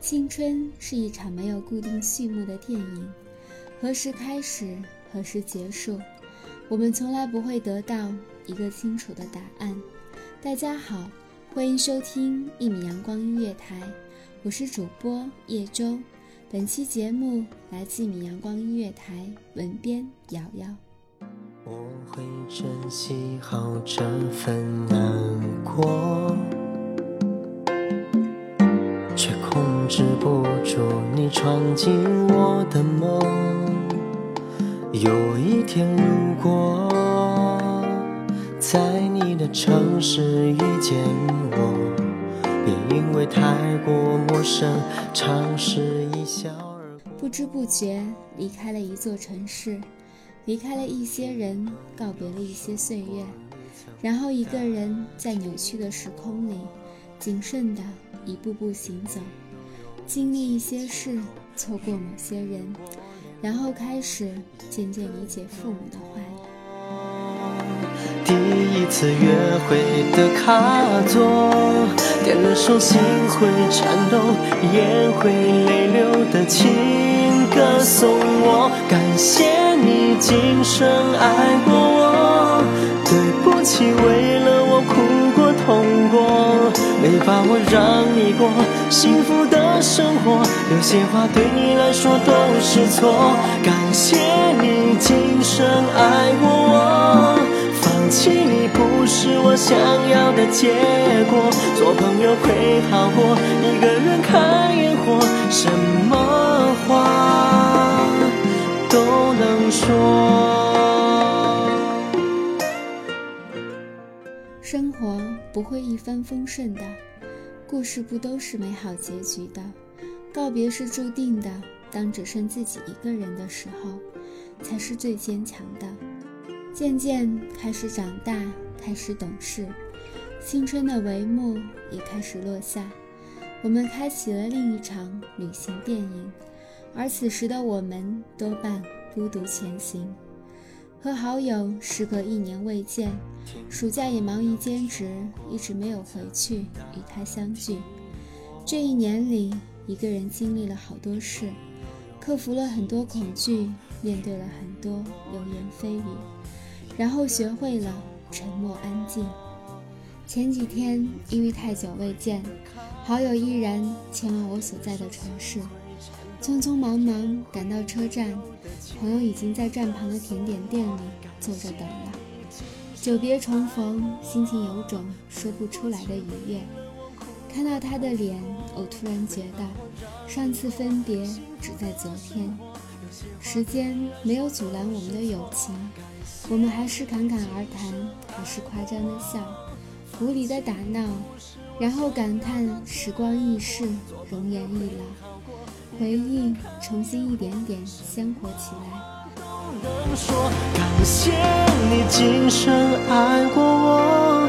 青春是一场没有固定序幕的电影，何时开始，何时结束，我们从来不会得到一个清楚的答案。大家好，欢迎收听一米阳光音乐台，我是主播叶舟。本期节目来自米阳光音乐台，文编瑶瑶。我会珍惜好这份难过。却控制不住你闯进我的梦。有一天，如果在你的城市遇见我，别因为太过陌生，尝试一。不知不觉离开了一座城市，离开了一些人，告别了一些岁月，然后一个人在扭曲的时空里，谨慎的。一步步行走，经历一些事，错过某些人，然后开始渐渐理解父母的话。第一次约会的卡座，点了首心会颤抖、眼会泪流的情歌送我。感谢你今生爱过我，对不起，为了我哭过、痛过。没把握让你过幸福的生活，有些话对你来说都是错。感谢你今生爱过我，放弃你不是我想要的结果。做朋友会好过，一个人看烟火，什么话都能说。生活不会一帆风顺的，故事不都是美好结局的。告别是注定的，当只剩自己一个人的时候，才是最坚强的。渐渐开始长大，开始懂事，青春的帷幕也开始落下，我们开启了另一场旅行电影，而此时的我们多半孤独前行。和好友时隔一年未见，暑假也忙于兼职，一直没有回去与他相聚。这一年里，一个人经历了好多事，克服了很多恐惧，面对了很多流言蜚语，然后学会了沉默安静。前几天因为太久未见，好友依然前往我所在的城市。匆匆忙忙赶到车站，朋友已经在站旁的甜点店里坐着等了。久别重逢，心情有种说不出来的愉悦。看到他的脸，我突然觉得上次分别只在昨天。时间没有阻拦我们的友情，我们还是侃侃而谈，还是夸张的笑，无理的打闹，然后感叹时光易逝，容颜易老。回忆重新一点点鲜活起来。感谢你今生爱过我，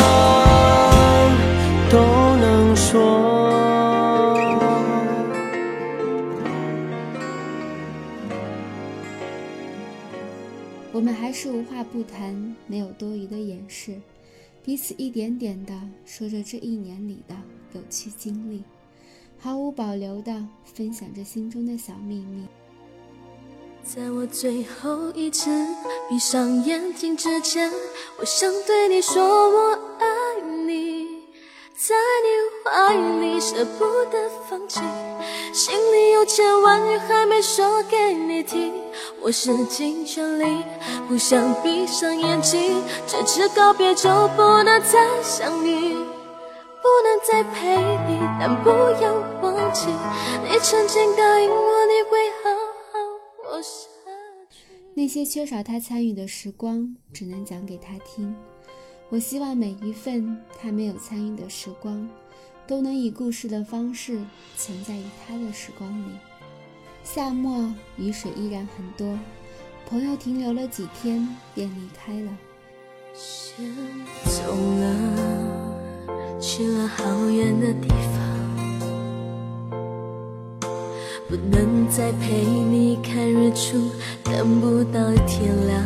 是无话不谈，没有多余的掩饰，彼此一点点的说着这一年里的有趣经历，毫无保留的分享着心中的小秘密。在我最后一次闭上眼睛之前，我想对你说我爱你，在你怀里舍不得放弃，心里有千万语还没说给你听，我使尽全力不想闭上眼睛，这次告别就不能再想你，不能再陪你，但不要忘记，你曾经答应我你会好。那些缺少他参与的时光，只能讲给他听。我希望每一份他没有参与的时光，都能以故事的方式存在于他的时光里。夏末雨水依然很多，朋友停留了几天便离开了。先走了，去了好远的地方。不能再陪你看日出，等不到天亮。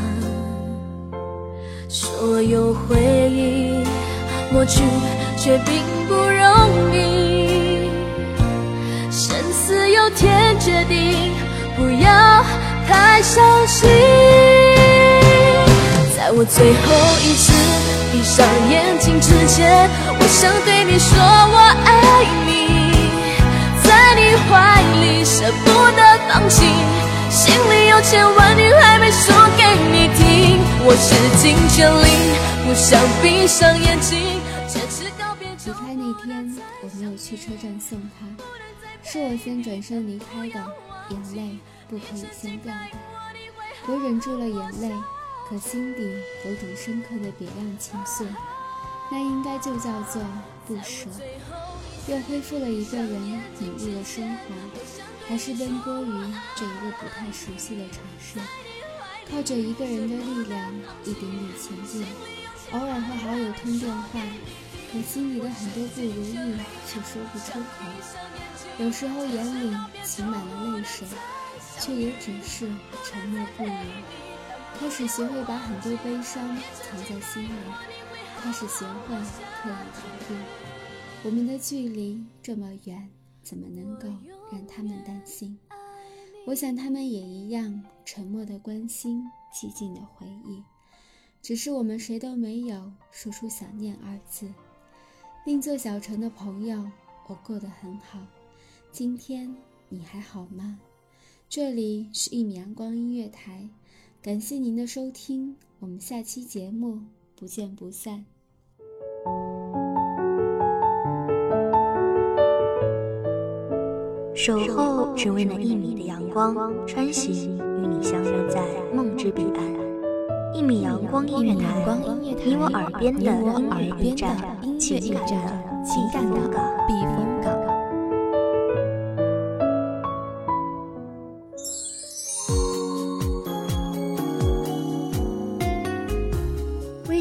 所有回忆抹去，却并不容易。天决定，不要太伤心。在我最后一次闭上眼睛之前，我想对你说，我爱你。在你怀里舍不得放弃，心里有千万语还没说给你听。我使尽全力，不想闭上眼睛。离开那天，我没有去车站送他，是我先转身离开的，眼泪不可以先掉的。我忍住了眼泪，可心底有种深刻的别样情愫，那应该就叫做不舍。又恢复了一个人努力的生活，还是奔波于这一个不太熟悉的城市，靠着一个人的力量一点点前进。偶尔和好友通电话，可心里的很多不如意却说不出口。有时候眼里噙满了泪水，却也只是沉默不语。开始学会把很多悲伤藏在心里，开始学会刻意逃避。我们的距离这么远，怎么能够让他们担心？我想他们也一样，沉默的关心，寂静的回忆。只是我们谁都没有说出想念二字。另座小城的朋友，我过得很好。今天你还好吗？这里是一米阳光音乐台，感谢您的收听，我们下期节目不见不散。守候只为那一米的阳光，穿行与你相约在梦之彼岸。一米阳光音乐台，你我耳边的音乐驿站，情感的情感的避风港。